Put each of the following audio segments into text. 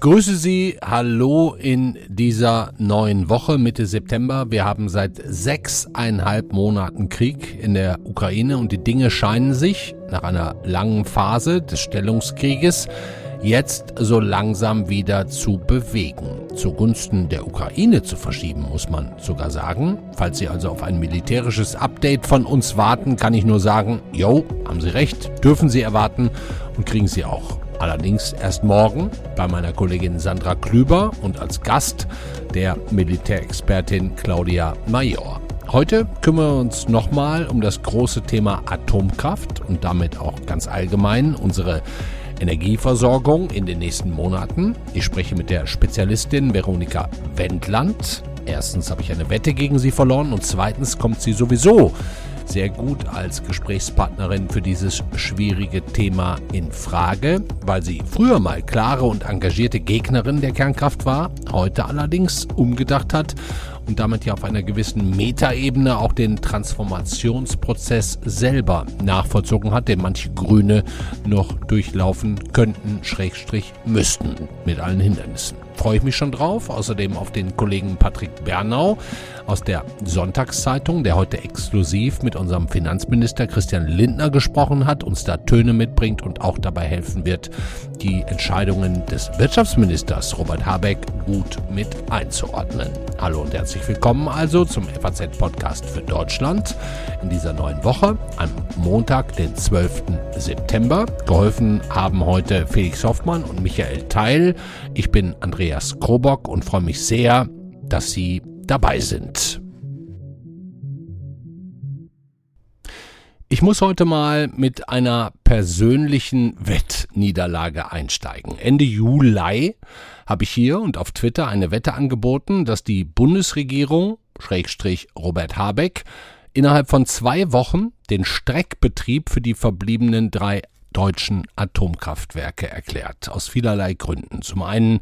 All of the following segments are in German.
Grüße Sie, hallo in dieser neuen Woche Mitte September. Wir haben seit sechseinhalb Monaten Krieg in der Ukraine und die Dinge scheinen sich nach einer langen Phase des Stellungskrieges jetzt so langsam wieder zu bewegen. Zugunsten der Ukraine zu verschieben, muss man sogar sagen. Falls Sie also auf ein militärisches Update von uns warten, kann ich nur sagen, jo, haben Sie recht, dürfen Sie erwarten und kriegen Sie auch. Allerdings erst morgen bei meiner Kollegin Sandra Klüber und als Gast der Militärexpertin Claudia Major. Heute kümmern wir uns nochmal um das große Thema Atomkraft und damit auch ganz allgemein unsere Energieversorgung in den nächsten Monaten. Ich spreche mit der Spezialistin Veronika Wendland. Erstens habe ich eine Wette gegen sie verloren und zweitens kommt sie sowieso sehr gut als Gesprächspartnerin für dieses schwierige Thema in Frage, weil sie früher mal klare und engagierte Gegnerin der Kernkraft war, heute allerdings umgedacht hat und damit ja auf einer gewissen Metaebene auch den Transformationsprozess selber nachvollzogen hat, den manche Grüne noch durchlaufen könnten, Schrägstrich müssten, mit allen Hindernissen freue ich mich schon drauf. Außerdem auf den Kollegen Patrick Bernau aus der Sonntagszeitung, der heute exklusiv mit unserem Finanzminister Christian Lindner gesprochen hat, uns da Töne mitbringt und auch dabei helfen wird, die Entscheidungen des Wirtschaftsministers Robert Habeck gut mit einzuordnen. Hallo und herzlich willkommen also zum FAZ-Podcast für Deutschland in dieser neuen Woche am Montag, den 12. September. Geholfen haben heute Felix Hoffmann und Michael Teil. Ich bin Andreas Andreas Krobock und freue mich sehr, dass Sie dabei sind. Ich muss heute mal mit einer persönlichen Wettniederlage einsteigen. Ende Juli habe ich hier und auf Twitter eine Wette angeboten, dass die Bundesregierung, Schrägstrich Robert Habeck, innerhalb von zwei Wochen den Streckbetrieb für die verbliebenen drei deutschen Atomkraftwerke erklärt. Aus vielerlei Gründen. Zum einen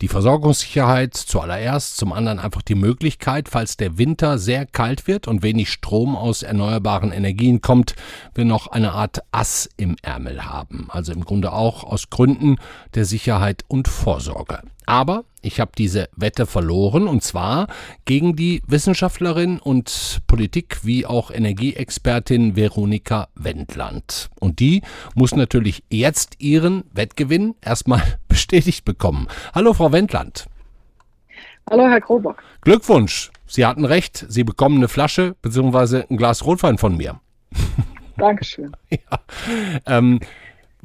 die Versorgungssicherheit zuallererst, zum anderen einfach die Möglichkeit, falls der Winter sehr kalt wird und wenig Strom aus erneuerbaren Energien kommt, wir noch eine Art Ass im Ärmel haben. Also im Grunde auch aus Gründen der Sicherheit und Vorsorge. Aber ich habe diese Wette verloren und zwar gegen die Wissenschaftlerin und Politik wie auch Energieexpertin Veronika Wendland. Und die muss natürlich jetzt ihren Wettgewinn erstmal bestätigt bekommen. Hallo Frau Wendland. Hallo Herr Krobock. Glückwunsch. Sie hatten recht. Sie bekommen eine Flasche bzw. ein Glas Rotwein von mir. Dankeschön. ja. Ähm,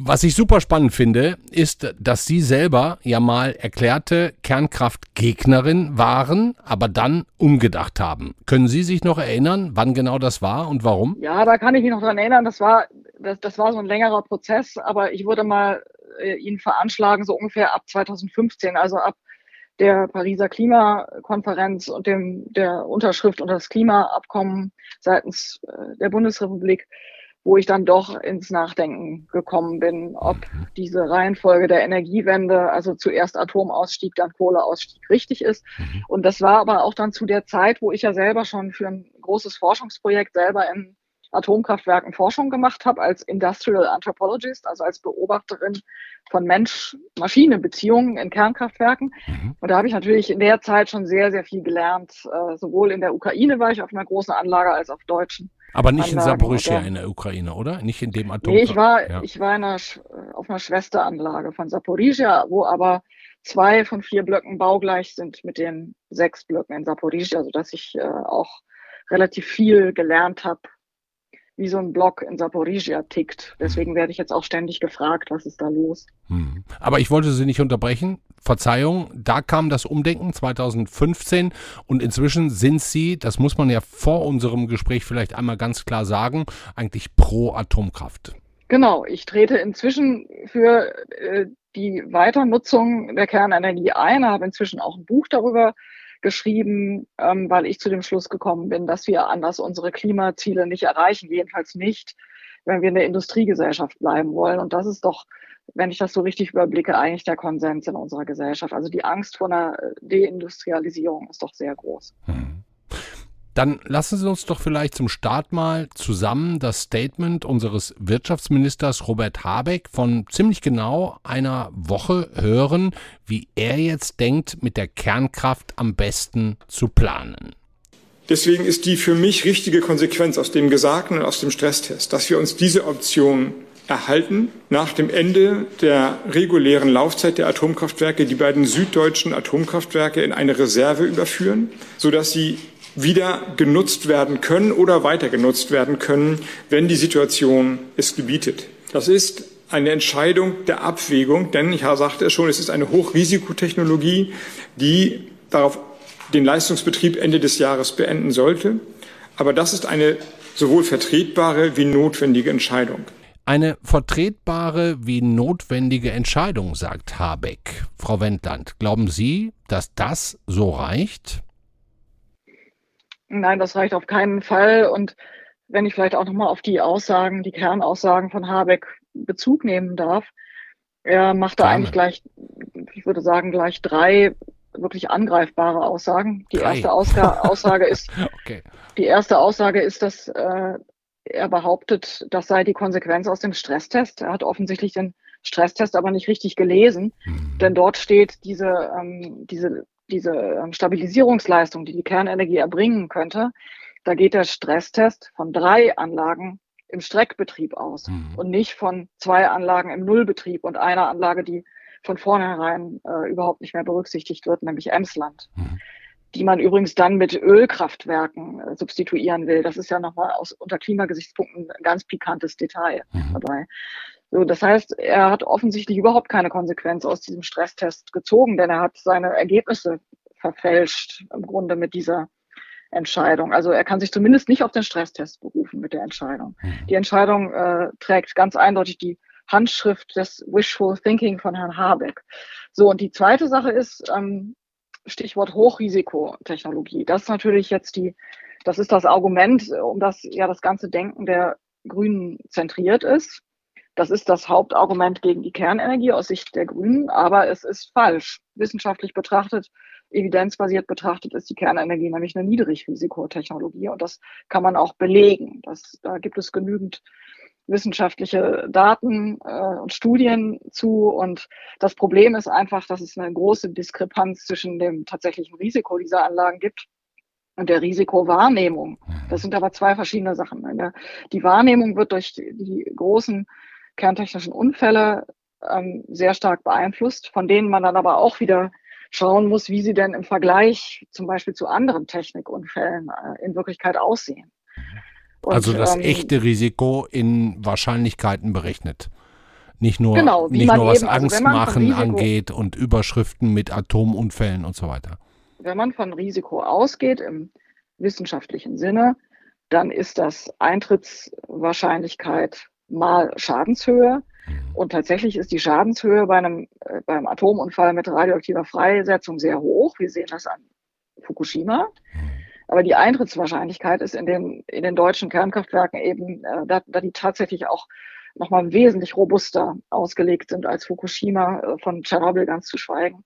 was ich super spannend finde, ist, dass Sie selber ja mal erklärte Kernkraftgegnerin waren, aber dann umgedacht haben. Können Sie sich noch erinnern, wann genau das war und warum? Ja, da kann ich mich noch dran erinnern. Das war, das, das war so ein längerer Prozess, aber ich würde mal äh, Ihnen veranschlagen, so ungefähr ab 2015, also ab der Pariser Klimakonferenz und dem, der Unterschrift unter das Klimaabkommen seitens äh, der Bundesrepublik wo ich dann doch ins Nachdenken gekommen bin, ob mhm. diese Reihenfolge der Energiewende, also zuerst Atomausstieg, dann Kohleausstieg richtig ist. Mhm. Und das war aber auch dann zu der Zeit, wo ich ja selber schon für ein großes Forschungsprojekt selber in Atomkraftwerken Forschung gemacht habe als Industrial Anthropologist, also als Beobachterin von Mensch-Maschine-Beziehungen in Kernkraftwerken. Mhm. Und da habe ich natürlich in der Zeit schon sehr, sehr viel gelernt. Äh, sowohl in der Ukraine war ich auf einer großen Anlage als auf deutschen. Aber nicht Anlagen. in Saporischia in der Ukraine, oder? Nicht in dem Atom. Nee, ich war, ja. ich war in einer, auf einer Schwesteranlage von Saporischia, wo aber zwei von vier Blöcken baugleich sind mit den sechs Blöcken in Saporischia, sodass ich äh, auch relativ viel gelernt habe wie so ein Block in Saporizhia tickt. Deswegen werde ich jetzt auch ständig gefragt, was ist da los. Hm. Aber ich wollte Sie nicht unterbrechen. Verzeihung, da kam das Umdenken 2015 und inzwischen sind Sie, das muss man ja vor unserem Gespräch vielleicht einmal ganz klar sagen, eigentlich pro Atomkraft. Genau, ich trete inzwischen für äh, die Weiternutzung der Kernenergie ein, habe inzwischen auch ein Buch darüber geschrieben, ähm, weil ich zu dem Schluss gekommen bin, dass wir anders unsere Klimaziele nicht erreichen, jedenfalls nicht, wenn wir in der Industriegesellschaft bleiben wollen. Und das ist doch, wenn ich das so richtig überblicke, eigentlich der Konsens in unserer Gesellschaft. Also die Angst vor einer Deindustrialisierung ist doch sehr groß. Hm. Dann lassen Sie uns doch vielleicht zum Start mal zusammen das Statement unseres Wirtschaftsministers Robert Habeck von ziemlich genau einer Woche hören, wie er jetzt denkt, mit der Kernkraft am besten zu planen. Deswegen ist die für mich richtige Konsequenz aus dem Gesagten und aus dem Stresstest, dass wir uns diese Option erhalten nach dem Ende der regulären Laufzeit der Atomkraftwerke die beiden süddeutschen Atomkraftwerke in eine Reserve überführen, sodass sie wieder genutzt werden können oder weiter genutzt werden können, wenn die Situation es gebietet. Das ist eine Entscheidung der Abwägung, denn ich sagte es schon, es ist eine Hochrisikotechnologie, die darauf den Leistungsbetrieb Ende des Jahres beenden sollte. Aber das ist eine sowohl vertretbare wie notwendige Entscheidung. Eine vertretbare wie notwendige Entscheidung, sagt Habeck. Frau Wendland, glauben Sie, dass das so reicht? Nein, das reicht auf keinen Fall. Und wenn ich vielleicht auch nochmal auf die Aussagen, die Kernaussagen von Habeck Bezug nehmen darf, er macht da eigentlich gleich, ich würde sagen, gleich drei wirklich angreifbare Aussagen. Die Drei. erste Ausga Aussage ist, okay. die erste Aussage ist, dass äh, er behauptet, das sei die Konsequenz aus dem Stresstest. Er hat offensichtlich den Stresstest aber nicht richtig gelesen, mhm. denn dort steht diese, ähm, diese, diese ähm, Stabilisierungsleistung, die die Kernenergie erbringen könnte. Da geht der Stresstest von drei Anlagen im Streckbetrieb aus mhm. und nicht von zwei Anlagen im Nullbetrieb und einer Anlage, die von vornherein äh, überhaupt nicht mehr berücksichtigt wird, nämlich Emsland. Mhm. Die man übrigens dann mit Ölkraftwerken äh, substituieren will. Das ist ja nochmal aus, unter Klimagesichtspunkten ein ganz pikantes Detail mhm. dabei. So, das heißt, er hat offensichtlich überhaupt keine Konsequenz aus diesem Stresstest gezogen, denn er hat seine Ergebnisse verfälscht im Grunde mit dieser Entscheidung. Also er kann sich zumindest nicht auf den Stresstest berufen mit der Entscheidung. Mhm. Die Entscheidung äh, trägt ganz eindeutig die Handschrift des Wishful Thinking von Herrn Habeck. So, und die zweite Sache ist, ähm, Stichwort Hochrisikotechnologie. Das ist natürlich jetzt die, das ist das Argument, um das ja das ganze Denken der Grünen zentriert ist. Das ist das Hauptargument gegen die Kernenergie aus Sicht der Grünen, aber es ist falsch. Wissenschaftlich betrachtet, evidenzbasiert betrachtet, ist die Kernenergie nämlich eine Niedrigrisikotechnologie und das kann man auch belegen. Das, da gibt es genügend wissenschaftliche Daten äh, und Studien zu. Und das Problem ist einfach, dass es eine große Diskrepanz zwischen dem tatsächlichen Risiko dieser Anlagen gibt und der Risikowahrnehmung. Das sind aber zwei verschiedene Sachen. Die Wahrnehmung wird durch die großen kerntechnischen Unfälle ähm, sehr stark beeinflusst, von denen man dann aber auch wieder schauen muss, wie sie denn im Vergleich zum Beispiel zu anderen Technikunfällen äh, in Wirklichkeit aussehen. Und, also das ähm, echte Risiko in Wahrscheinlichkeiten berechnet. Nicht nur, genau, nicht nur was eben, also Angstmachen Risiko, angeht und Überschriften mit Atomunfällen und so weiter. Wenn man von Risiko ausgeht im wissenschaftlichen Sinne, dann ist das Eintrittswahrscheinlichkeit mal Schadenshöhe. Mhm. Und tatsächlich ist die Schadenshöhe bei einem, äh, beim Atomunfall mit radioaktiver Freisetzung sehr hoch. Wir sehen das an Fukushima. Mhm. Aber die Eintrittswahrscheinlichkeit ist in den, in den deutschen Kernkraftwerken eben, äh, da, da die tatsächlich auch nochmal wesentlich robuster ausgelegt sind als Fukushima, äh, von Tschernobyl ganz zu schweigen,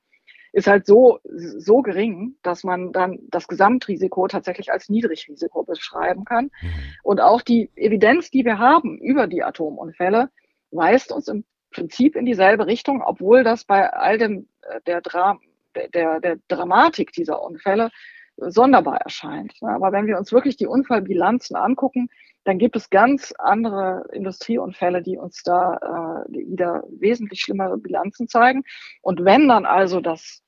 ist halt so, so gering, dass man dann das Gesamtrisiko tatsächlich als Niedrigrisiko beschreiben kann. Mhm. Und auch die Evidenz, die wir haben über die Atomunfälle, weist uns im Prinzip in dieselbe Richtung, obwohl das bei all dem, äh, der, Dra der, der Dramatik dieser Unfälle sonderbar erscheint. Aber wenn wir uns wirklich die Unfallbilanzen angucken, dann gibt es ganz andere Industrieunfälle, die uns da äh, wieder wesentlich schlimmere Bilanzen zeigen. Und wenn dann also das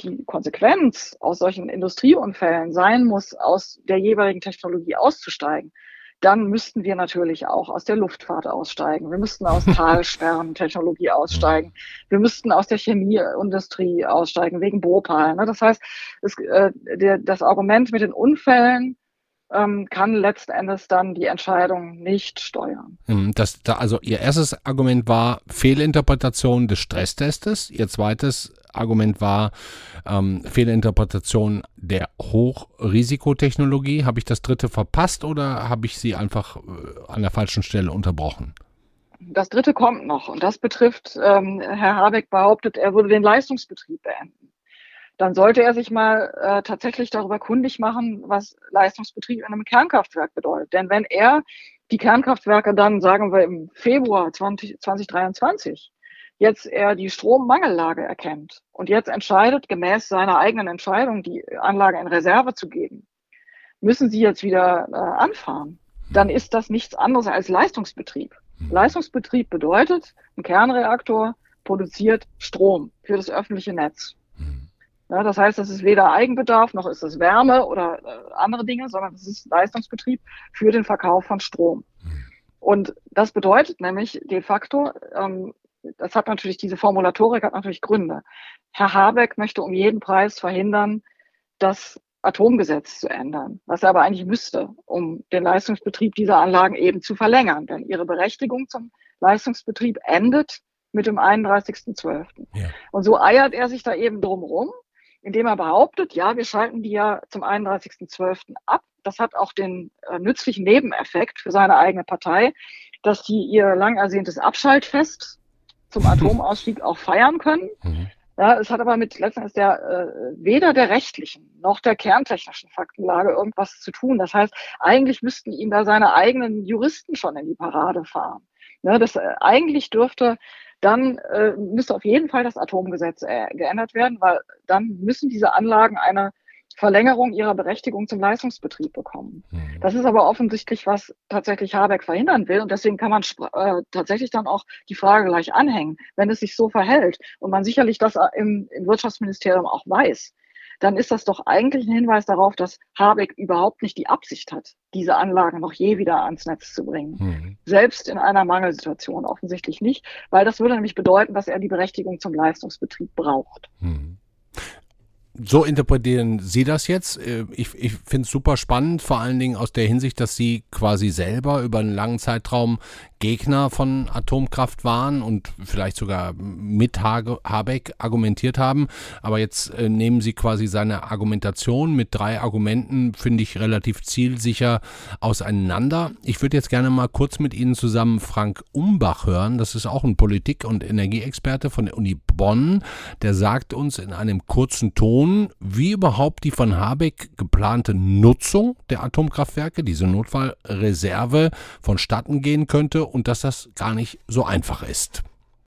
die Konsequenz aus solchen Industrieunfällen sein muss, aus der jeweiligen Technologie auszusteigen, dann müssten wir natürlich auch aus der Luftfahrt aussteigen. Wir müssten aus Talsperrentechnologie aussteigen. Wir müssten aus der Chemieindustrie aussteigen, wegen Bhopal. Ne? Das heißt, das, äh, der, das Argument mit den Unfällen ähm, kann letzten Endes dann die Entscheidung nicht steuern. Hm, das, da, also Ihr erstes Argument war Fehlinterpretation des Stresstestes. Ihr zweites Argument war ähm, Fehlinterpretation der Hochrisikotechnologie. Habe ich das dritte verpasst oder habe ich Sie einfach äh, an der falschen Stelle unterbrochen? Das dritte kommt noch und das betrifft, ähm, Herr Habeck behauptet, er würde den Leistungsbetrieb beenden. Dann sollte er sich mal äh, tatsächlich darüber kundig machen, was Leistungsbetrieb in einem Kernkraftwerk bedeutet. Denn wenn er die Kernkraftwerke dann, sagen wir im Februar 20, 2023, jetzt er die Strommangellage erkennt und jetzt entscheidet, gemäß seiner eigenen Entscheidung, die Anlage in Reserve zu geben, müssen sie jetzt wieder äh, anfahren, dann ist das nichts anderes als Leistungsbetrieb. Mhm. Leistungsbetrieb bedeutet, ein Kernreaktor produziert Strom für das öffentliche Netz. Ja, das heißt, das ist weder Eigenbedarf noch ist es Wärme oder äh, andere Dinge, sondern es ist Leistungsbetrieb für den Verkauf von Strom. Mhm. Und das bedeutet nämlich de facto, ähm, das hat natürlich, diese Formulatorik hat natürlich Gründe. Herr Habeck möchte um jeden Preis verhindern, das Atomgesetz zu ändern, was er aber eigentlich müsste, um den Leistungsbetrieb dieser Anlagen eben zu verlängern. Denn ihre Berechtigung zum Leistungsbetrieb endet mit dem 31.12. Ja. Und so eiert er sich da eben drumherum, indem er behauptet, ja, wir schalten die ja zum 31.12. ab. Das hat auch den äh, nützlichen Nebeneffekt für seine eigene Partei, dass die ihr lang ersehntes Abschaltfest zum Atomausstieg auch feiern können. Mhm. Ja, es hat aber mit letztendlich der äh, weder der rechtlichen noch der kerntechnischen Faktenlage irgendwas zu tun. Das heißt, eigentlich müssten ihm da seine eigenen Juristen schon in die Parade fahren. Ja, das äh, eigentlich dürfte dann äh, müsste auf jeden Fall das Atomgesetz äh, geändert werden, weil dann müssen diese Anlagen eine Verlängerung ihrer Berechtigung zum Leistungsbetrieb bekommen. Mhm. Das ist aber offensichtlich, was tatsächlich Habeck verhindern will. Und deswegen kann man äh, tatsächlich dann auch die Frage gleich anhängen, wenn es sich so verhält und man sicherlich das im, im Wirtschaftsministerium auch weiß, dann ist das doch eigentlich ein Hinweis darauf, dass Habeck überhaupt nicht die Absicht hat, diese Anlagen noch je wieder ans Netz zu bringen. Mhm. Selbst in einer Mangelsituation offensichtlich nicht, weil das würde nämlich bedeuten, dass er die Berechtigung zum Leistungsbetrieb braucht. Mhm so interpretieren Sie das jetzt. Äh, ich, ich finde es super spannend, vor allen Dingen aus der Hinsicht, dass Sie quasi selber über einen langen Zeitraum Gegner von Atomkraft waren und vielleicht sogar mit Habeck argumentiert haben. Aber jetzt äh, nehmen Sie quasi seine Argumentation mit drei Argumenten, finde ich, relativ zielsicher auseinander. Ich würde jetzt gerne mal kurz mit Ihnen zusammen Frank Umbach hören. Das ist auch ein Politik- und Energieexperte von der Uni Bonn. Der sagt uns in einem kurzen Ton, wie überhaupt die von Habeck geplante Nutzung der Atomkraftwerke, diese Notfallreserve, vonstatten gehen könnte und dass das gar nicht so einfach ist.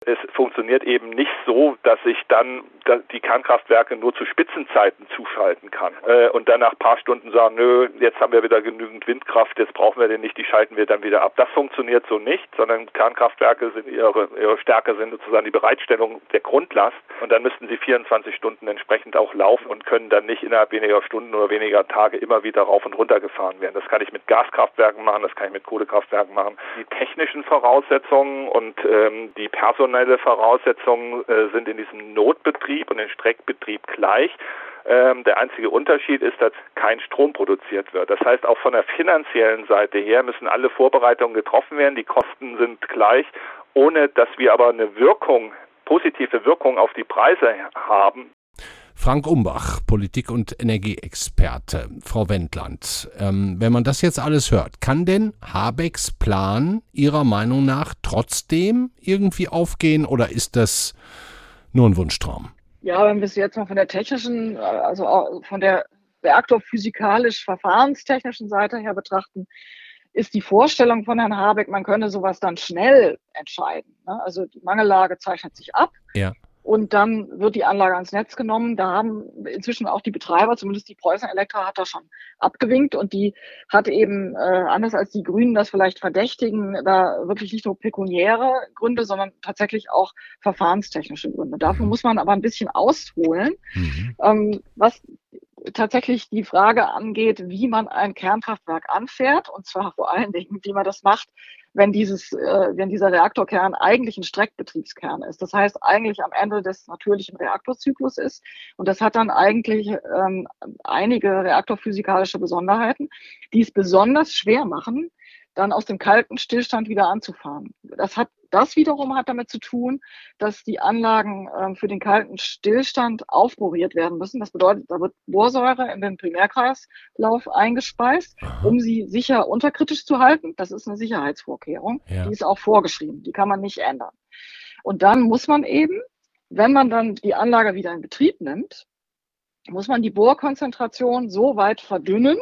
Es funktioniert eben nicht so, dass ich dann die Kernkraftwerke nur zu Spitzenzeiten zuschalten kann äh, und dann nach ein paar Stunden sagen, nö, jetzt haben wir wieder genügend Windkraft, jetzt brauchen wir den nicht, die schalten wir dann wieder ab. Das funktioniert so nicht, sondern Kernkraftwerke sind ihre, ihre Stärke sind sozusagen die Bereitstellung der Grundlast und dann müssten sie 24 Stunden entsprechend auch laufen und können dann nicht innerhalb weniger Stunden oder weniger Tage immer wieder rauf und runter gefahren werden. Das kann ich mit Gaskraftwerken machen, das kann ich mit Kohlekraftwerken machen. Die technischen Voraussetzungen und ähm, die personelle Voraussetzungen äh, sind in diesem Notbetrieb und im Streckbetrieb gleich. Ähm, der einzige Unterschied ist, dass kein Strom produziert wird. Das heißt, auch von der finanziellen Seite her müssen alle Vorbereitungen getroffen werden. Die Kosten sind gleich, ohne dass wir aber eine Wirkung, positive Wirkung auf die Preise haben. Frank Umbach, Politik- und Energieexperte. Frau Wendland, ähm, wenn man das jetzt alles hört, kann denn Habecks Plan Ihrer Meinung nach trotzdem irgendwie aufgehen oder ist das nur ein Wunschtraum? Ja, wenn wir es jetzt mal von der technischen, also von der reaktorphysikalisch-verfahrenstechnischen Seite her betrachten, ist die Vorstellung von Herrn Habeck, man könne sowas dann schnell entscheiden. Ne? Also die Mangellage zeichnet sich ab. Ja. Und dann wird die Anlage ans Netz genommen. Da haben inzwischen auch die Betreiber, zumindest die Preußen Elektra hat da schon abgewinkt und die hat eben, äh, anders als die Grünen das vielleicht verdächtigen, da wirklich nicht nur pekuniäre Gründe, sondern tatsächlich auch verfahrenstechnische Gründe. Dafür muss man aber ein bisschen ausholen, mhm. ähm, was tatsächlich die Frage angeht, wie man ein Kernkraftwerk anfährt, und zwar vor allen Dingen, wie man das macht, wenn dieses, äh, wenn dieser Reaktorkern eigentlich ein Streckbetriebskern ist. Das heißt, eigentlich am Ende des natürlichen Reaktorzyklus ist. Und das hat dann eigentlich ähm, einige reaktorphysikalische Besonderheiten, die es besonders schwer machen, dann aus dem kalten Stillstand wieder anzufahren. Das hat das wiederum hat damit zu tun, dass die Anlagen äh, für den kalten Stillstand aufboriert werden müssen. Das bedeutet, da wird Bohrsäure in den Primärkreislauf eingespeist, Aha. um sie sicher unterkritisch zu halten. Das ist eine Sicherheitsvorkehrung. Ja. Die ist auch vorgeschrieben. Die kann man nicht ändern. Und dann muss man eben, wenn man dann die Anlage wieder in Betrieb nimmt, muss man die Bohrkonzentration so weit verdünnen.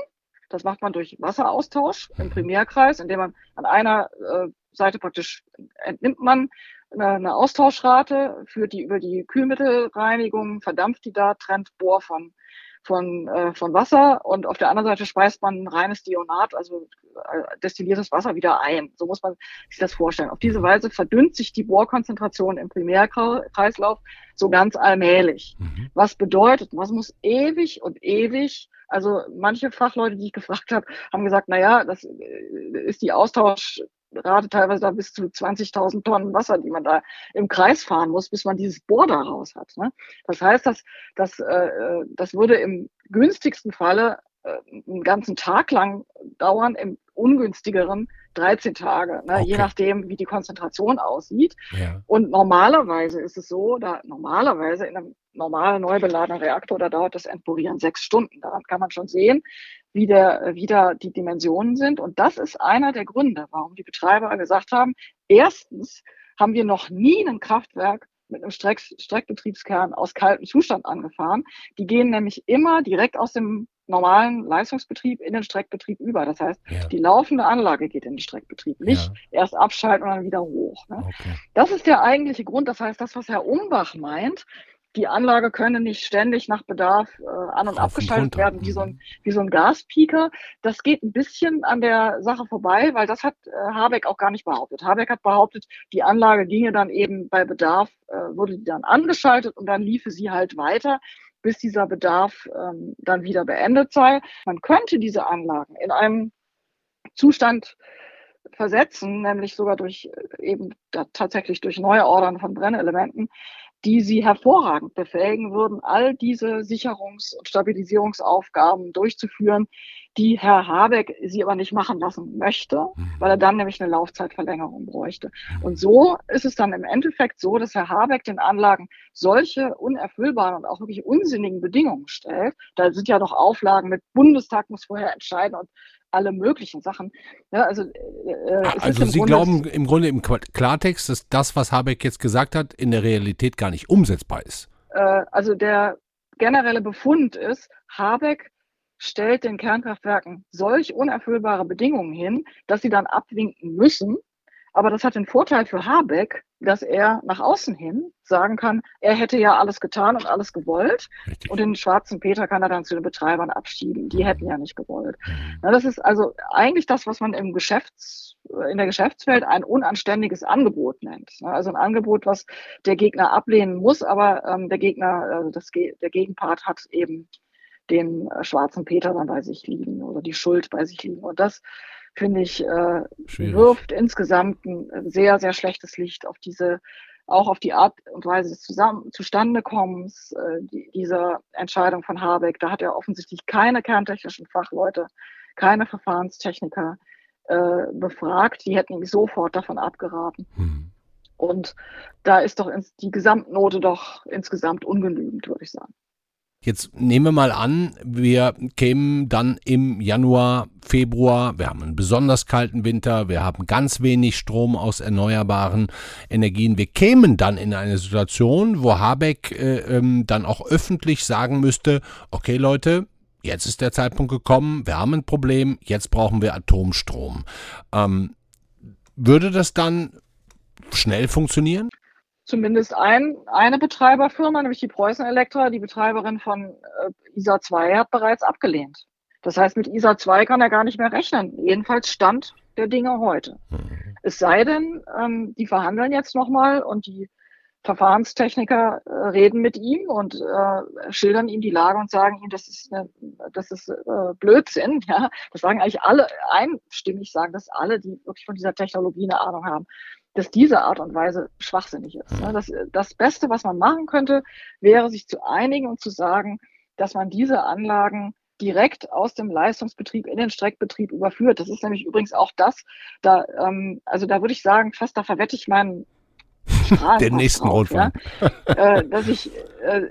Das macht man durch Wasseraustausch im Primärkreis, indem man an einer äh, Seite praktisch entnimmt man eine, eine Austauschrate, führt die über die Kühlmittelreinigung, verdampft die da, trennt Bohr von von, äh, von Wasser und auf der anderen Seite speist man reines Dionat, also äh, destilliertes Wasser wieder ein. So muss man sich das vorstellen. Auf diese Weise verdünnt sich die Bohrkonzentration im Primärkreislauf so ganz allmählich. Mhm. Was bedeutet, was muss ewig und ewig also manche Fachleute, die ich gefragt habe, haben gesagt, na ja, das äh, ist die Austausch gerade teilweise da bis zu 20.000 Tonnen Wasser, die man da im Kreis fahren muss, bis man dieses Bohr da raus hat. Ne? Das heißt, dass, dass, äh, das würde im günstigsten Falle äh, einen ganzen Tag lang dauern, im ungünstigeren 13 Tage, ne? Okay. je nachdem, wie die Konzentration aussieht. Ja. Und normalerweise ist es so, da normalerweise in einem normalen neu beladenen Reaktor, da dauert das Entpurieren sechs Stunden. Daran kann man schon sehen, wie, der, wie da die Dimensionen sind. Und das ist einer der Gründe, warum die Betreiber gesagt haben, erstens haben wir noch nie ein Kraftwerk mit einem Streck, Streckbetriebskern aus kaltem Zustand angefahren. Die gehen nämlich immer direkt aus dem normalen Leistungsbetrieb in den Streckbetrieb über. Das heißt, ja. die laufende Anlage geht in den Streckbetrieb, nicht ja. erst abschalten und dann wieder hoch. Ne? Okay. Das ist der eigentliche Grund. Das heißt, das, was Herr Umbach meint, die Anlage könne nicht ständig nach Bedarf äh, an- und Auf abgeschaltet werden, wie so, ein, wie so ein Gaspieker. Das geht ein bisschen an der Sache vorbei, weil das hat äh, Habeck auch gar nicht behauptet. Habeck hat behauptet, die Anlage ginge dann eben bei Bedarf, äh, wurde die dann angeschaltet und dann liefe sie halt weiter bis dieser Bedarf ähm, dann wieder beendet sei. Man könnte diese Anlagen in einem Zustand versetzen, nämlich sogar durch äh, eben tatsächlich durch Neuordern von Brennelementen, die sie hervorragend befähigen würden, all diese Sicherungs- und Stabilisierungsaufgaben durchzuführen, die Herr Habeck sie aber nicht machen lassen möchte, mhm. weil er dann nämlich eine Laufzeitverlängerung bräuchte. Mhm. Und so ist es dann im Endeffekt so, dass Herr Habeck den Anlagen solche unerfüllbaren und auch wirklich unsinnigen Bedingungen stellt. Da sind ja noch Auflagen mit Bundestag muss vorher entscheiden und alle möglichen Sachen. Ja, also äh, äh also Sie Grunde glauben im Grunde im Klartext, dass das, was Habeck jetzt gesagt hat, in der Realität gar nicht umsetzbar ist. Äh, also der generelle Befund ist, Habeck stellt den Kernkraftwerken solch unerfüllbare Bedingungen hin, dass sie dann abwinken müssen, aber das hat den Vorteil für Habeck, dass er nach außen hin sagen kann, er hätte ja alles getan und alles gewollt. Richtig. Und den schwarzen Peter kann er dann zu den Betreibern abschieben. Die hätten ja nicht gewollt. Mhm. Na, das ist also eigentlich das, was man im Geschäfts, in der Geschäftswelt ein unanständiges Angebot nennt. Also ein Angebot, was der Gegner ablehnen muss, aber ähm, der Gegner, äh, das, der Gegenpart hat eben den äh, schwarzen Peter dann bei sich liegen oder die Schuld bei sich liegen. Und das finde ich, äh, wirft insgesamt ein äh, sehr, sehr schlechtes Licht auf diese, auch auf die Art und Weise des Zusammen Zustandekommens äh, die, dieser Entscheidung von Habeck. Da hat er offensichtlich keine kerntechnischen Fachleute, keine Verfahrenstechniker äh, befragt. Die hätten ihm sofort davon abgeraten. Hm. Und da ist doch die Gesamtnote doch insgesamt ungenügend, würde ich sagen. Jetzt nehmen wir mal an, wir kämen dann im Januar, Februar, wir haben einen besonders kalten Winter, wir haben ganz wenig Strom aus erneuerbaren Energien. Wir kämen dann in eine Situation, wo Habeck äh, ähm, dann auch öffentlich sagen müsste, okay Leute, jetzt ist der Zeitpunkt gekommen, wir haben ein Problem, jetzt brauchen wir Atomstrom. Ähm, würde das dann schnell funktionieren? Zumindest ein, eine Betreiberfirma, nämlich die Preußen Elektra, die Betreiberin von äh, ISA 2, hat bereits abgelehnt. Das heißt, mit ISA 2 kann er gar nicht mehr rechnen. Jedenfalls Stand der Dinge heute. Mhm. Es sei denn, ähm, die verhandeln jetzt nochmal und die Verfahrenstechniker äh, reden mit ihm und äh, schildern ihm die Lage und sagen ihm, das ist, eine, das ist äh, Blödsinn. Ja? Das sagen eigentlich alle, einstimmig sagen das alle, die wirklich von dieser Technologie eine Ahnung haben dass diese Art und Weise schwachsinnig ist. Ne? Das, das Beste, was man machen könnte, wäre sich zu einigen und zu sagen, dass man diese Anlagen direkt aus dem Leistungsbetrieb in den Streckbetrieb überführt. Das ist nämlich übrigens auch das, da, ähm, also da würde ich sagen, fast da verwette ich meinen den nächsten drauf, Rundfunk. Ja? äh, dass ich, äh,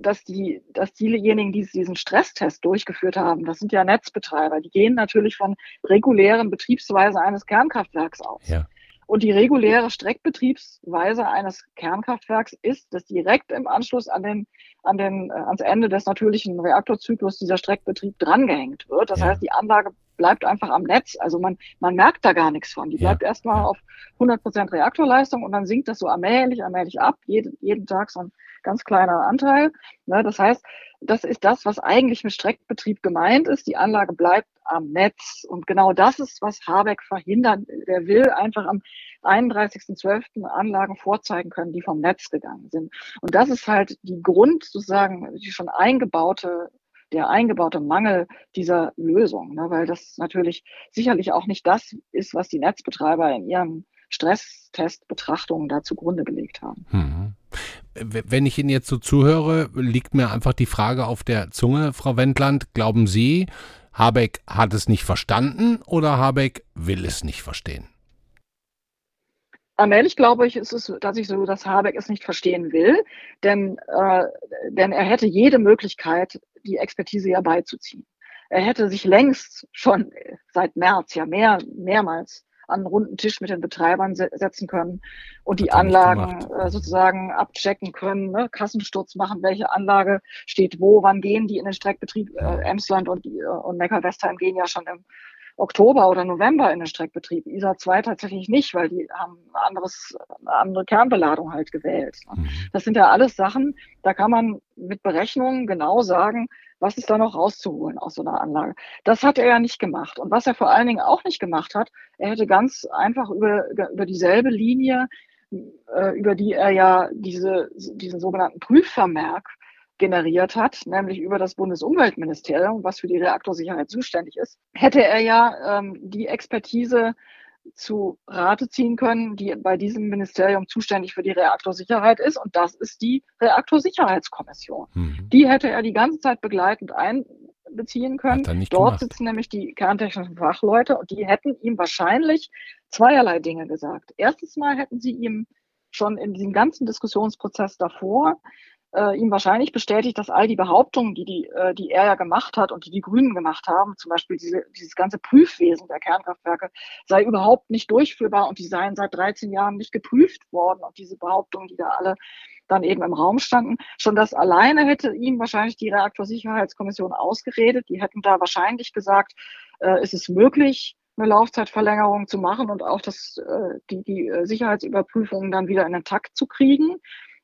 dass die, dass diejenigen, die diesen Stresstest durchgeführt haben, das sind ja Netzbetreiber, die gehen natürlich von regulären Betriebsweise eines Kernkraftwerks aus. Ja. Und die reguläre Streckbetriebsweise eines Kernkraftwerks ist, dass direkt im Anschluss an den, an den, äh, ans Ende des natürlichen Reaktorzyklus dieser Streckbetrieb drangehängt wird. Das ja. heißt, die Anlage bleibt einfach am Netz. Also man, man merkt da gar nichts von. Die bleibt ja. erstmal auf 100 Prozent Reaktorleistung und dann sinkt das so allmählich, allmählich ab. Jeden, jeden Tag so ein ganz kleiner Anteil. Ne, das heißt, das ist das, was eigentlich mit Streckbetrieb gemeint ist. Die Anlage bleibt am Netz. Und genau das ist, was Habeck verhindert. Der will einfach am 31.12. Anlagen vorzeigen können, die vom Netz gegangen sind. Und das ist halt die Grund, sozusagen, die schon eingebaute der eingebaute Mangel dieser Lösung, ne, weil das natürlich sicherlich auch nicht das ist, was die Netzbetreiber in ihren Stresstestbetrachtungen da zugrunde gelegt haben. Hm. Wenn ich Ihnen jetzt so zuhöre, liegt mir einfach die Frage auf der Zunge, Frau Wendland. Glauben Sie, Habeck hat es nicht verstanden oder Habeck will es nicht verstehen? Allmählich glaube ich, ist es tatsächlich so, dass Habeck es nicht verstehen will, denn, äh, denn er hätte jede Möglichkeit, die Expertise ja beizuziehen. Er hätte sich längst schon seit März ja mehr, mehrmals an einen runden Tisch mit den Betreibern se setzen können und die Anlagen äh, sozusagen abchecken können, ne? Kassensturz machen, welche Anlage steht wo, wann gehen die in den Streckbetrieb. Äh, Emsland und, äh, und Neckar-Westheim gehen ja schon im Oktober oder November in den Streckbetrieb. ISA 2 tatsächlich nicht, weil die haben anderes, eine andere Kernbeladung halt gewählt. Mhm. Das sind ja alles Sachen, da kann man mit Berechnungen genau sagen, was ist da noch rauszuholen aus so einer Anlage? Das hat er ja nicht gemacht. Und was er vor allen Dingen auch nicht gemacht hat, er hätte ganz einfach über, über dieselbe Linie, äh, über die er ja diese, diesen sogenannten Prüfvermerk generiert hat, nämlich über das Bundesumweltministerium, was für die Reaktorsicherheit zuständig ist, hätte er ja ähm, die Expertise zu Rate ziehen können, die bei diesem Ministerium zuständig für die Reaktorsicherheit ist. Und das ist die Reaktorsicherheitskommission. Mhm. Die hätte er die ganze Zeit begleitend einbeziehen können. Dort gemacht. sitzen nämlich die kerntechnischen Fachleute und die hätten ihm wahrscheinlich zweierlei Dinge gesagt. Erstens mal hätten sie ihm schon in diesem ganzen Diskussionsprozess davor äh, ihm wahrscheinlich bestätigt, dass all die Behauptungen, die, die, äh, die er ja gemacht hat und die die Grünen gemacht haben, zum Beispiel diese, dieses ganze Prüfwesen der Kernkraftwerke, sei überhaupt nicht durchführbar und die seien seit 13 Jahren nicht geprüft worden. Und diese Behauptungen, die da alle dann eben im Raum standen, schon das alleine hätte ihm wahrscheinlich die Reaktorsicherheitskommission ausgeredet. Die hätten da wahrscheinlich gesagt, äh, ist es möglich, eine Laufzeitverlängerung zu machen und auch das, äh, die, die äh, Sicherheitsüberprüfungen dann wieder in den Takt zu kriegen.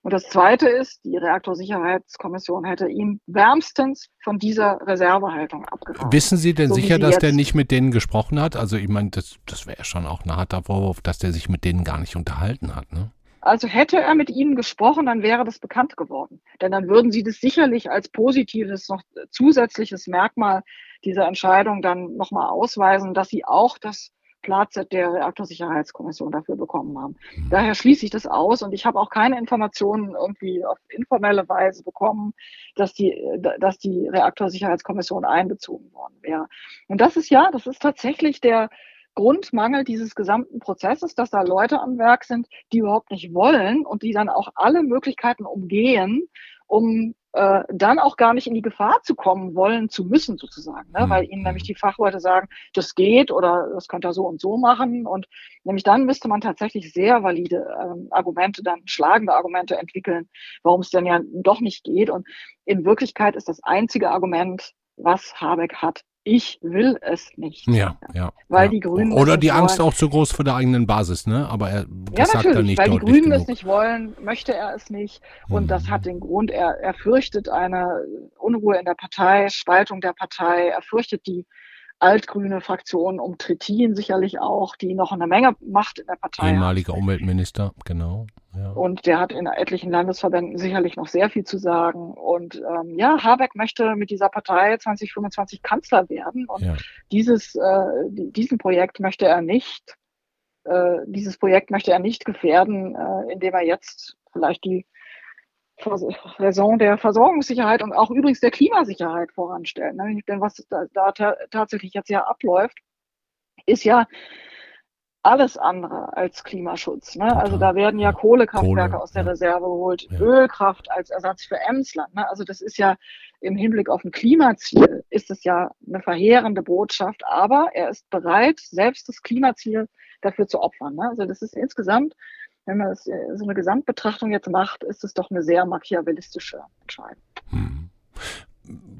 Und das Zweite ist, die Reaktorsicherheitskommission hätte ihn wärmstens von dieser Reservehaltung abgeraten. Wissen Sie denn so sicher, dass der nicht mit denen gesprochen hat? Also ich meine, das, das wäre schon auch ein harter Vorwurf, dass der sich mit denen gar nicht unterhalten hat. Ne? Also hätte er mit ihnen gesprochen, dann wäre das bekannt geworden. Denn dann würden sie das sicherlich als positives, noch zusätzliches Merkmal dieser Entscheidung dann nochmal ausweisen, dass sie auch das Platz der Reaktorsicherheitskommission dafür bekommen haben. Mhm. Daher schließe ich das aus und ich habe auch keine Informationen irgendwie auf informelle Weise bekommen, dass die, dass die Reaktorsicherheitskommission einbezogen worden wäre. Und das ist ja, das ist tatsächlich der Grundmangel dieses gesamten Prozesses, dass da Leute am Werk sind, die überhaupt nicht wollen und die dann auch alle Möglichkeiten umgehen, um äh, dann auch gar nicht in die Gefahr zu kommen wollen zu müssen sozusagen, ne? weil ihnen nämlich mhm. die Fachleute sagen, das geht oder das könnt ihr so und so machen und nämlich dann müsste man tatsächlich sehr valide ähm, Argumente, dann schlagende Argumente entwickeln, warum es denn ja doch nicht geht und in Wirklichkeit ist das einzige Argument, was Habeck hat, ich will es nicht. Ja, ja. Weil ja. die Grünen. Oder die Angst auch zu groß vor der eigenen Basis, ne? Aber er das ja, sagt er nicht Weil die Grünen genug. es nicht wollen, möchte er es nicht. Und mhm. das hat den Grund, er, er fürchtet eine Unruhe in der Partei, Spaltung der Partei, er fürchtet die altgrüne Fraktion um Trittin sicherlich auch, die noch eine Menge Macht in der Partei Ehemaliger hat. Umweltminister, genau. Ja. Und der hat in etlichen Landesverbänden sicherlich noch sehr viel zu sagen. Und ähm, ja, Habeck möchte mit dieser Partei 2025 Kanzler werden. Und ja. dieses, äh, diesen Projekt möchte er nicht, äh, dieses Projekt möchte er nicht gefährden, äh, indem er jetzt vielleicht die Raison der Versorgungssicherheit und auch übrigens der Klimasicherheit voranstellen. Ne? Denn was da, da tatsächlich jetzt ja abläuft, ist ja alles andere als Klimaschutz. Ne? Also da werden ja Kohlekraftwerke Kohle, aus der ja. Reserve geholt, ja. Ölkraft als Ersatz für Emsland. Ne? Also das ist ja im Hinblick auf ein Klimaziel, ist es ja eine verheerende Botschaft. Aber er ist bereit, selbst das Klimaziel dafür zu opfern. Ne? Also das ist insgesamt, wenn man das, äh, so eine Gesamtbetrachtung jetzt macht, ist es doch eine sehr machiavellistische Entscheidung. Hm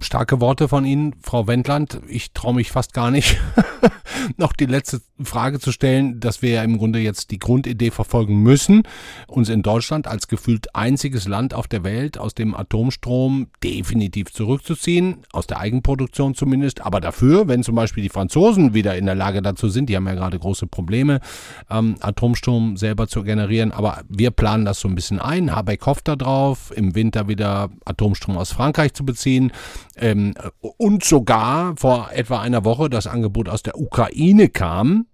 starke Worte von Ihnen, Frau Wendland. Ich traue mich fast gar nicht, noch die letzte Frage zu stellen, dass wir ja im Grunde jetzt die Grundidee verfolgen müssen, uns in Deutschland als gefühlt einziges Land auf der Welt aus dem Atomstrom definitiv zurückzuziehen, aus der Eigenproduktion zumindest. Aber dafür, wenn zum Beispiel die Franzosen wieder in der Lage dazu sind, die haben ja gerade große Probleme, ähm, Atomstrom selber zu generieren, aber wir planen das so ein bisschen ein. Habeck hofft da drauf, im Winter wieder Atomstrom aus Frankreich zu beziehen ähm, und sogar vor etwa einer Woche das Angebot aus der Ukraine kam,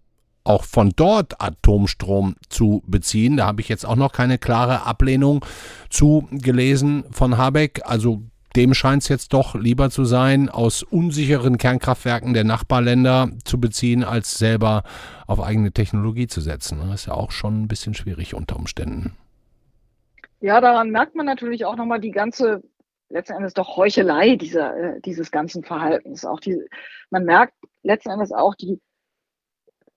auch von dort Atomstrom zu beziehen. Da habe ich jetzt auch noch keine klare Ablehnung zu gelesen von Habeck. Also dem scheint es jetzt doch lieber zu sein, aus unsicheren Kernkraftwerken der Nachbarländer zu beziehen, als selber auf eigene Technologie zu setzen. Das ist ja auch schon ein bisschen schwierig unter Umständen. Ja, daran merkt man natürlich auch nochmal die ganze letzten Endes doch Heuchelei dieser, äh, dieses ganzen Verhaltens. Auch die, man merkt letzten Endes auch die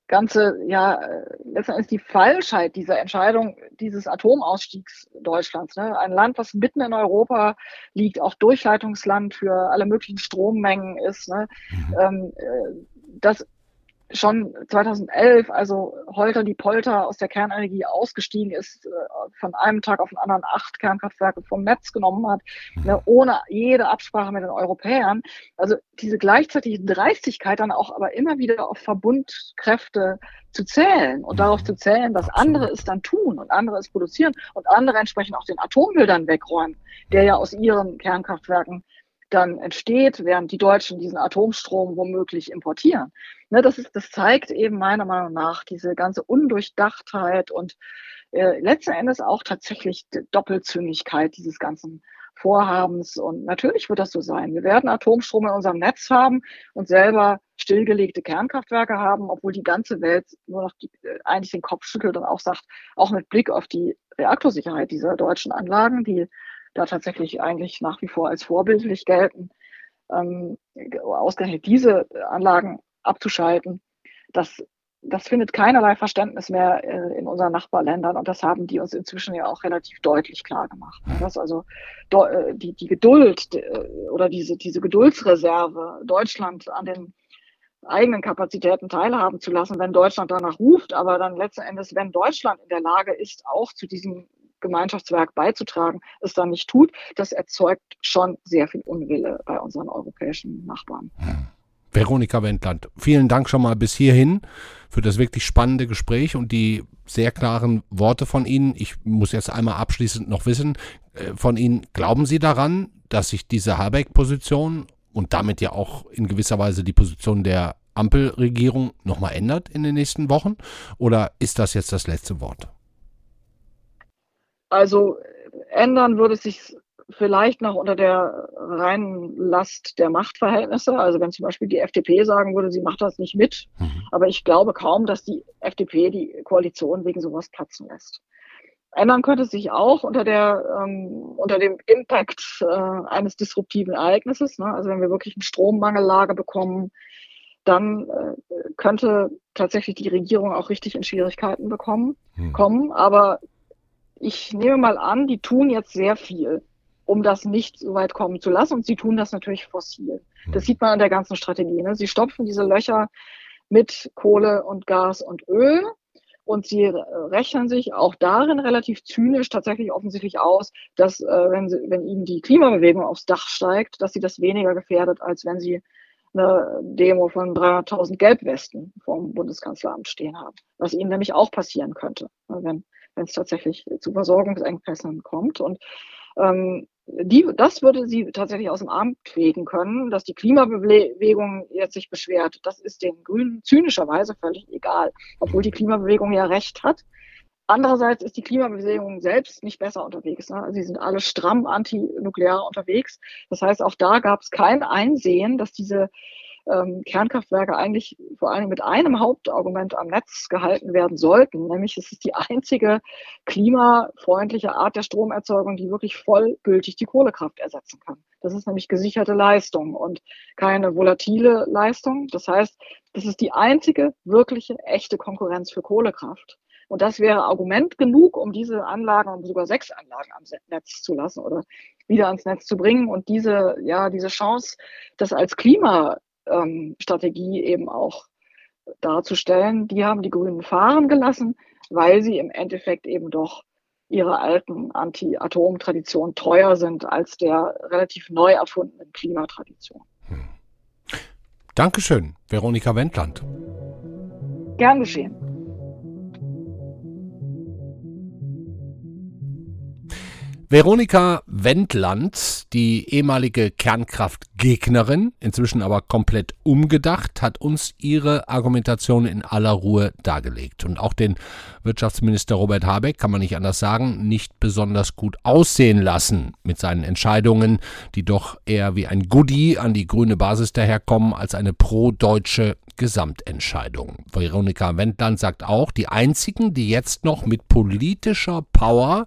ganze, ja, äh, letzten Endes die Falschheit dieser Entscheidung dieses Atomausstiegs Deutschlands. Ne? Ein Land, was mitten in Europa liegt, auch Durchleitungsland für alle möglichen Strommengen ist. Ne? Mhm. Ähm, äh, das schon 2011, also Holter die Polter aus der Kernenergie ausgestiegen ist, äh, von einem Tag auf den anderen acht Kernkraftwerke vom Netz genommen hat, mhm. ne, ohne jede Absprache mit den Europäern. Also diese gleichzeitige Dreistigkeit dann auch aber immer wieder auf Verbundkräfte zu zählen und mhm. darauf zu zählen, dass andere es dann tun und andere es produzieren und andere entsprechend auch den Atommüll dann wegräumen, der ja aus ihren Kernkraftwerken dann entsteht, während die Deutschen diesen Atomstrom womöglich importieren. Ne, das, ist, das zeigt eben meiner Meinung nach diese ganze Undurchdachtheit und äh, letzten Endes auch tatsächlich Doppelzüngigkeit dieses ganzen Vorhabens. Und natürlich wird das so sein. Wir werden Atomstrom in unserem Netz haben und selber stillgelegte Kernkraftwerke haben, obwohl die ganze Welt nur noch die, äh, eigentlich den Kopf schüttelt und auch sagt, auch mit Blick auf die Reaktorsicherheit dieser deutschen Anlagen, die da tatsächlich eigentlich nach wie vor als vorbildlich gelten, ähm, ausgerechnet diese Anlagen abzuschalten, das, das findet keinerlei Verständnis mehr äh, in unseren Nachbarländern und das haben die uns inzwischen ja auch relativ deutlich klar gemacht. Dass also äh, die, die Geduld äh, oder diese, diese Geduldsreserve Deutschland an den eigenen Kapazitäten teilhaben zu lassen, wenn Deutschland danach ruft, aber dann letzten Endes, wenn Deutschland in der Lage ist, auch zu diesem Gemeinschaftswerk beizutragen, es dann nicht tut, das erzeugt schon sehr viel Unwille bei unseren europäischen Nachbarn. Veronika Wendland, vielen Dank schon mal bis hierhin für das wirklich spannende Gespräch und die sehr klaren Worte von Ihnen. Ich muss jetzt einmal abschließend noch wissen äh, von Ihnen, glauben Sie daran, dass sich diese Habeck-Position und damit ja auch in gewisser Weise die Position der Ampelregierung nochmal ändert in den nächsten Wochen? Oder ist das jetzt das letzte Wort? Also ändern würde sich vielleicht noch unter der reinen Last der Machtverhältnisse. Also wenn zum Beispiel die FDP sagen würde, sie macht das nicht mit. Mhm. Aber ich glaube kaum, dass die FDP die Koalition wegen sowas platzen lässt. Ändern könnte es sich auch unter der ähm, unter dem Impact äh, eines disruptiven Ereignisses. Ne? Also wenn wir wirklich eine Strommangellage bekommen, dann äh, könnte tatsächlich die Regierung auch richtig in Schwierigkeiten bekommen, mhm. kommen. Aber ich nehme mal an, die tun jetzt sehr viel, um das nicht so weit kommen zu lassen. Und sie tun das natürlich fossil. Das sieht man an der ganzen Strategie. Ne? Sie stopfen diese Löcher mit Kohle und Gas und Öl. Und sie rechnen sich auch darin relativ zynisch tatsächlich offensichtlich aus, dass äh, wenn, sie, wenn ihnen die Klimabewegung aufs Dach steigt, dass sie das weniger gefährdet, als wenn sie eine Demo von 300.000 Gelbwesten vom Bundeskanzleramt stehen haben. Was ihnen nämlich auch passieren könnte, ne? wenn wenn es tatsächlich zu Versorgungsengpässen kommt. Und ähm, die, das würde sie tatsächlich aus dem Amt fegen können, dass die Klimabewegung jetzt sich beschwert. Das ist den Grünen zynischerweise völlig egal, obwohl die Klimabewegung ja recht hat. Andererseits ist die Klimabewegung selbst nicht besser unterwegs. Ne? Sie sind alle stramm antinuklear unterwegs. Das heißt, auch da gab es kein Einsehen, dass diese ähm, Kernkraftwerke eigentlich vor allem mit einem Hauptargument am Netz gehalten werden sollten, nämlich es ist die einzige klimafreundliche Art der Stromerzeugung, die wirklich vollgültig die Kohlekraft ersetzen kann. Das ist nämlich gesicherte Leistung und keine volatile Leistung. Das heißt, das ist die einzige wirkliche echte Konkurrenz für Kohlekraft. Und das wäre Argument genug, um diese Anlagen, um sogar sechs Anlagen am Netz zu lassen oder wieder ans Netz zu bringen und diese, ja, diese Chance, das als Klimastrategie eben auch darzustellen, die haben die Grünen fahren gelassen, weil sie im Endeffekt eben doch ihrer alten Anti-Atom-Tradition treuer sind als der relativ neu erfundenen Klimatradition. Hm. Dankeschön, Veronika Wendland. Gern geschehen. Veronika Wendland, die ehemalige Kernkraftgegnerin, inzwischen aber komplett umgedacht, hat uns ihre Argumentation in aller Ruhe dargelegt. Und auch den Wirtschaftsminister Robert Habeck, kann man nicht anders sagen, nicht besonders gut aussehen lassen mit seinen Entscheidungen, die doch eher wie ein Goodie an die grüne Basis daherkommen als eine pro-deutsche Gesamtentscheidung. Veronika Wendland sagt auch, die einzigen, die jetzt noch mit politischer Power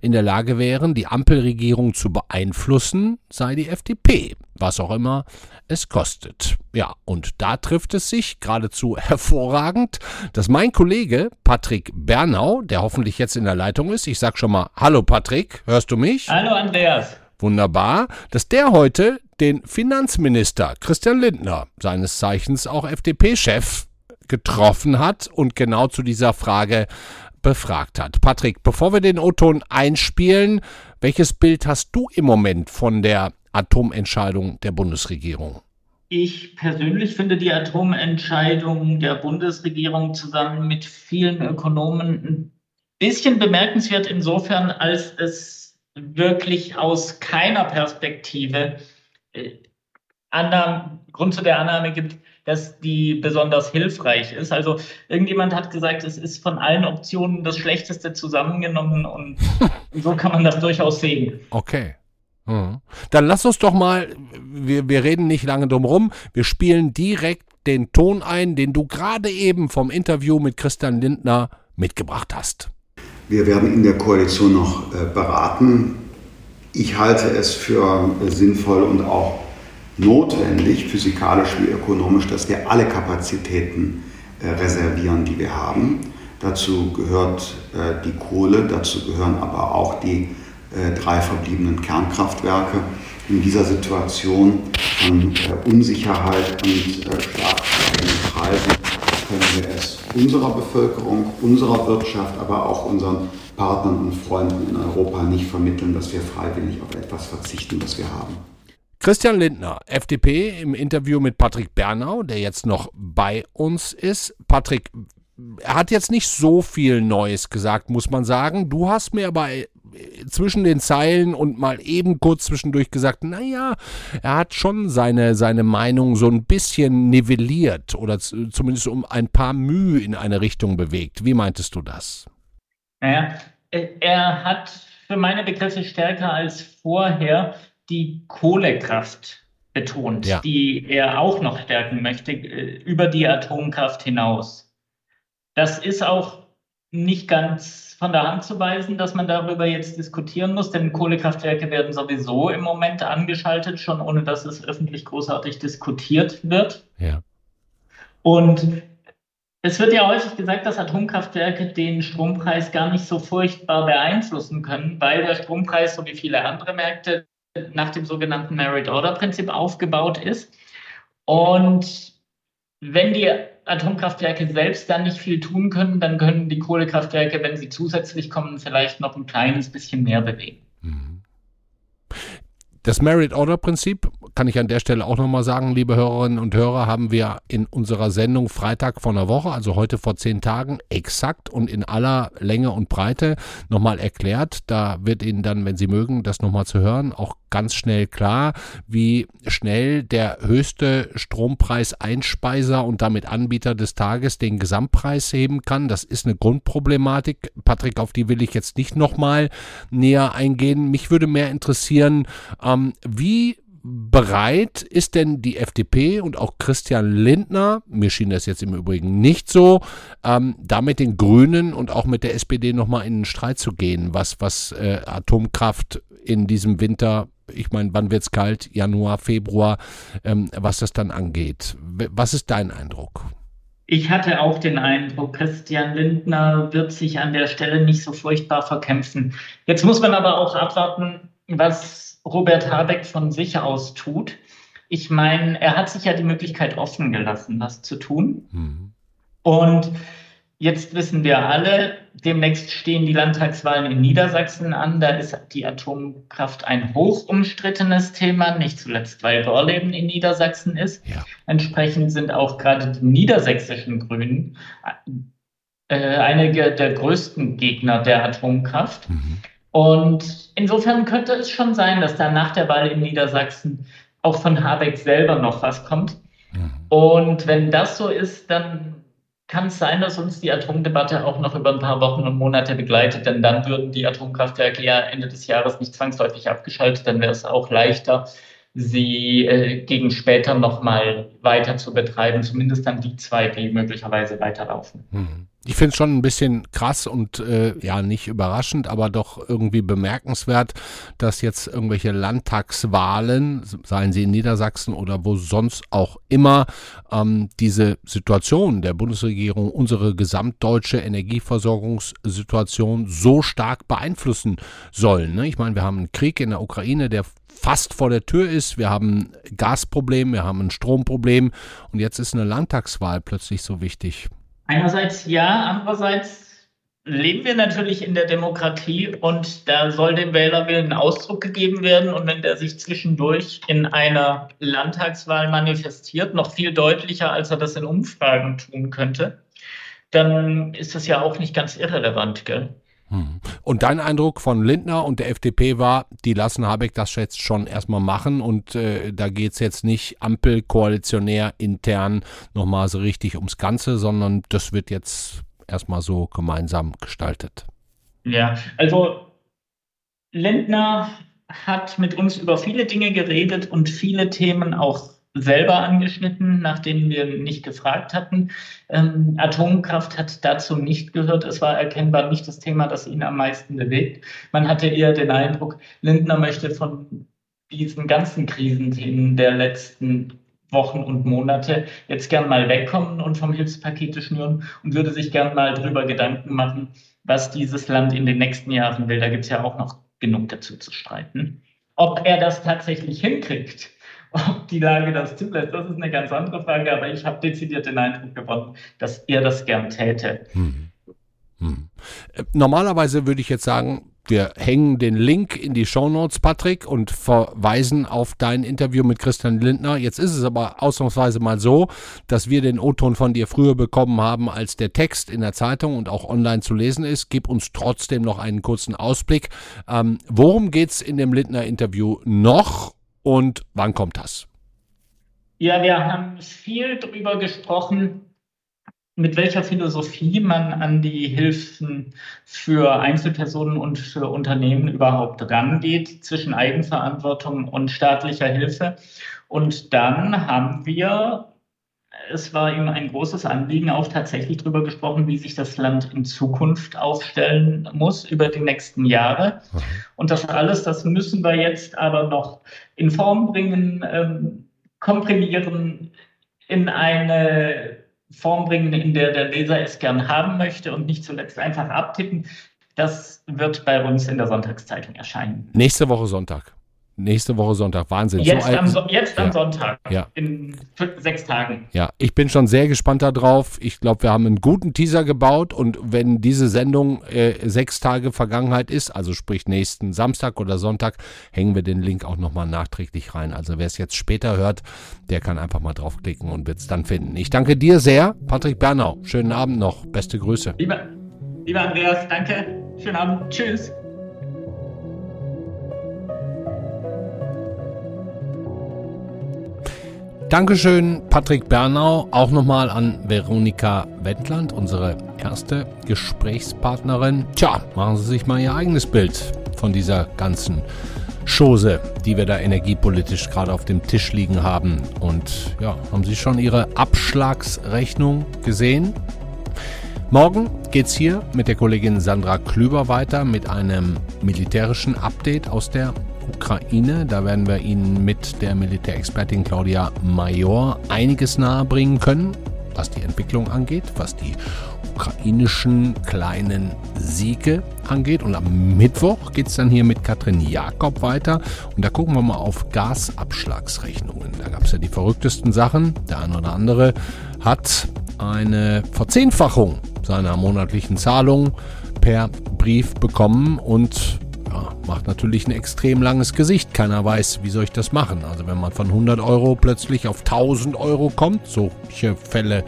in der Lage wären, die Ampelregierung zu beeinflussen, sei die FDP, was auch immer es kostet. Ja, und da trifft es sich geradezu hervorragend, dass mein Kollege Patrick Bernau, der hoffentlich jetzt in der Leitung ist, ich sag schon mal, hallo Patrick, hörst du mich? Hallo Andreas. Wunderbar, dass der heute den Finanzminister Christian Lindner, seines Zeichens auch FDP-Chef, getroffen hat und genau zu dieser Frage befragt hat. Patrick, bevor wir den O-Ton einspielen, welches Bild hast du im Moment von der Atomentscheidung der Bundesregierung? Ich persönlich finde die Atomentscheidung der Bundesregierung zusammen mit vielen Ökonomen ein bisschen bemerkenswert insofern, als es wirklich aus keiner Perspektive äh, Annahme, Grund zu der Annahme gibt, dass die besonders hilfreich ist. Also irgendjemand hat gesagt, es ist von allen Optionen das Schlechteste zusammengenommen und so kann man das durchaus sehen. Okay. Mhm. Dann lass uns doch mal, wir, wir reden nicht lange drum rum, wir spielen direkt den Ton ein, den du gerade eben vom Interview mit Christian Lindner mitgebracht hast. Wir werden in der Koalition noch äh, beraten. Ich halte es für äh, sinnvoll und auch notwendig, physikalisch wie ökonomisch, dass wir alle Kapazitäten äh, reservieren, die wir haben. Dazu gehört äh, die Kohle, dazu gehören aber auch die drei verbliebenen Kernkraftwerke. In dieser Situation von Unsicherheit und stark steigenden Preisen können wir es unserer Bevölkerung, unserer Wirtschaft, aber auch unseren Partnern und Freunden in Europa nicht vermitteln, dass wir freiwillig auf etwas verzichten, was wir haben. Christian Lindner, FDP, im Interview mit Patrick Bernau, der jetzt noch bei uns ist. Patrick, er hat jetzt nicht so viel Neues gesagt, muss man sagen. Du hast mir aber zwischen den Zeilen und mal eben kurz zwischendurch gesagt, naja, er hat schon seine, seine Meinung so ein bisschen nivelliert oder zumindest um ein paar Mühe in eine Richtung bewegt. Wie meintest du das? Naja, äh, er hat für meine Begriffe stärker als vorher die Kohlekraft betont, ja. die er auch noch stärken möchte, äh, über die Atomkraft hinaus. Das ist auch nicht ganz von der Hand zu weisen, dass man darüber jetzt diskutieren muss, denn Kohlekraftwerke werden sowieso im Moment angeschaltet, schon ohne dass es öffentlich großartig diskutiert wird. Ja. Und es wird ja häufig gesagt, dass Atomkraftwerke den Strompreis gar nicht so furchtbar beeinflussen können, weil der Strompreis, so wie viele andere Märkte, nach dem sogenannten Merit-Order-Prinzip aufgebaut ist. Und wenn die Atomkraftwerke selbst dann nicht viel tun können, dann können die Kohlekraftwerke, wenn sie zusätzlich kommen, vielleicht noch ein kleines bisschen mehr bewegen. Mhm. Das Merit-Order-Prinzip, kann ich an der Stelle auch nochmal sagen, liebe Hörerinnen und Hörer, haben wir in unserer Sendung Freitag vor einer Woche, also heute vor zehn Tagen, exakt und in aller Länge und Breite nochmal erklärt. Da wird Ihnen dann, wenn Sie mögen, das nochmal zu hören, auch ganz schnell klar, wie schnell der höchste Strompreiseinspeiser und damit Anbieter des Tages den Gesamtpreis heben kann. Das ist eine Grundproblematik. Patrick, auf die will ich jetzt nicht nochmal näher eingehen. Mich würde mehr interessieren, ähm, wie bereit ist denn die FDP und auch Christian Lindner, mir schien das jetzt im Übrigen nicht so, ähm, da mit den Grünen und auch mit der SPD nochmal in den Streit zu gehen, was, was äh, Atomkraft in diesem Winter, ich meine, wann wird's kalt, Januar, Februar, ähm, was das dann angeht. Was ist dein Eindruck? Ich hatte auch den Eindruck, Christian Lindner wird sich an der Stelle nicht so furchtbar verkämpfen. Jetzt muss man aber auch abwarten, was Robert Habeck von sich aus tut. Ich meine, er hat sich ja die Möglichkeit offen gelassen, was zu tun. Mhm. Und Jetzt wissen wir alle, demnächst stehen die Landtagswahlen in Niedersachsen an. Da ist die Atomkraft ein hoch umstrittenes Thema, nicht zuletzt, weil Gorleben in Niedersachsen ist. Ja. Entsprechend sind auch gerade die niedersächsischen Grünen äh, einige der größten Gegner der Atomkraft. Mhm. Und insofern könnte es schon sein, dass da nach der Wahl in Niedersachsen auch von Habeck selber noch was kommt. Mhm. Und wenn das so ist, dann kann es sein, dass uns die Atomdebatte auch noch über ein paar Wochen und Monate begleitet, denn dann würden die Atomkraftwerke ja Ende des Jahres nicht zwangsläufig abgeschaltet, dann wäre es auch leichter, sie äh, gegen später nochmal weiter zu betreiben, zumindest dann die zwei, die möglicherweise weiterlaufen. Mhm. Ich finde es schon ein bisschen krass und äh, ja nicht überraschend, aber doch irgendwie bemerkenswert, dass jetzt irgendwelche Landtagswahlen, seien sie in Niedersachsen oder wo sonst auch immer, ähm, diese Situation der Bundesregierung, unsere gesamtdeutsche Energieversorgungssituation so stark beeinflussen sollen. Ne? Ich meine, wir haben einen Krieg in der Ukraine, der fast vor der Tür ist. Wir haben ein Gasproblem, wir haben ein Stromproblem und jetzt ist eine Landtagswahl plötzlich so wichtig. Einerseits ja, andererseits leben wir natürlich in der Demokratie und da soll dem Wählerwillen Ausdruck gegeben werden. Und wenn der sich zwischendurch in einer Landtagswahl manifestiert, noch viel deutlicher, als er das in Umfragen tun könnte, dann ist das ja auch nicht ganz irrelevant, gell? Hm. Und dein Eindruck von Lindner und der FDP war, die lassen Habeck das jetzt schon erstmal machen und äh, da geht es jetzt nicht ampelkoalitionär intern nochmal so richtig ums Ganze, sondern das wird jetzt erstmal so gemeinsam gestaltet. Ja, also Lindner hat mit uns über viele Dinge geredet und viele Themen auch selber angeschnitten, nachdem wir nicht gefragt hatten. Ähm, Atomkraft hat dazu nicht gehört. Es war erkennbar nicht das Thema, das ihn am meisten bewegt. Man hatte eher den Eindruck, Lindner möchte von diesen ganzen Krisenthemen der letzten Wochen und Monate jetzt gern mal wegkommen und vom Hilfspakete schnüren und würde sich gern mal drüber Gedanken machen, was dieses Land in den nächsten Jahren will. Da gibt es ja auch noch genug dazu zu streiten. Ob er das tatsächlich hinkriegt, ob die Lage das zulässt, das ist eine ganz andere Frage, aber ich habe dezidiert den Eindruck gewonnen, dass er das gern täte. Hm. Hm. Normalerweise würde ich jetzt sagen, wir hängen den Link in die Show Notes, Patrick, und verweisen auf dein Interview mit Christian Lindner. Jetzt ist es aber ausnahmsweise mal so, dass wir den O-Ton von dir früher bekommen haben, als der Text in der Zeitung und auch online zu lesen ist. Gib uns trotzdem noch einen kurzen Ausblick. Ähm, worum geht's in dem Lindner-Interview noch und wann kommt das? Ja, wir haben viel darüber gesprochen, mit welcher Philosophie man an die Hilfen für Einzelpersonen und für Unternehmen überhaupt rangeht zwischen Eigenverantwortung und staatlicher Hilfe. Und dann haben wir es war ihm ein großes Anliegen, auch tatsächlich darüber gesprochen, wie sich das Land in Zukunft aufstellen muss über die nächsten Jahre. Mhm. Und das alles, das müssen wir jetzt aber noch in Form bringen, ähm, komprimieren, in eine Form bringen, in der der Leser es gern haben möchte und nicht zuletzt einfach abtippen. Das wird bei uns in der Sonntagszeitung erscheinen. Nächste Woche Sonntag. Nächste Woche Sonntag. Wahnsinn. Jetzt, so am, so jetzt am Sonntag. Ja. In sechs Tagen. Ja, ich bin schon sehr gespannt darauf. Ich glaube, wir haben einen guten Teaser gebaut und wenn diese Sendung äh, sechs Tage Vergangenheit ist, also sprich nächsten Samstag oder Sonntag, hängen wir den Link auch nochmal nachträglich rein. Also wer es jetzt später hört, der kann einfach mal draufklicken und wird es dann finden. Ich danke dir sehr, Patrick Bernau. Schönen Abend noch. Beste Grüße. Lieber, lieber Andreas, danke. Schönen Abend. Tschüss. Dankeschön, Patrick Bernau. Auch nochmal an Veronika Wendland, unsere erste Gesprächspartnerin. Tja, machen Sie sich mal Ihr eigenes Bild von dieser ganzen Chose, die wir da energiepolitisch gerade auf dem Tisch liegen haben. Und ja, haben Sie schon Ihre Abschlagsrechnung gesehen? Morgen geht's hier mit der Kollegin Sandra Klüber weiter mit einem militärischen Update aus der Ukraine. Da werden wir Ihnen mit der Militärexpertin Claudia Major einiges nahebringen können, was die Entwicklung angeht, was die ukrainischen kleinen Siege angeht. Und am Mittwoch geht's dann hier mit Katrin Jakob weiter. Und da gucken wir mal auf Gasabschlagsrechnungen. Da gab's ja die verrücktesten Sachen. Der eine oder andere hat eine Verzehnfachung seiner monatlichen Zahlung per Brief bekommen und ja, macht natürlich ein extrem langes Gesicht. Keiner weiß, wie soll ich das machen. Also wenn man von 100 Euro plötzlich auf 1000 Euro kommt, solche Fälle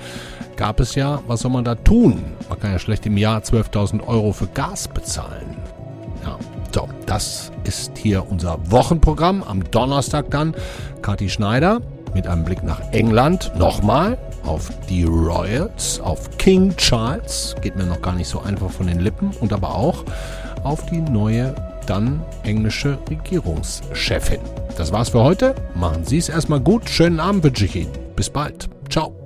gab es ja, was soll man da tun? Man kann ja schlecht im Jahr 12.000 Euro für Gas bezahlen. Ja, so, das ist hier unser Wochenprogramm. Am Donnerstag dann Kathi Schneider mit einem Blick nach England. Nochmal auf die Royals, auf King Charles, geht mir noch gar nicht so einfach von den Lippen, und aber auch auf die neue, dann englische Regierungschefin. Das war's für heute. Machen Sie es erstmal gut. Schönen Abend wünsche ich Ihnen. Bis bald. Ciao.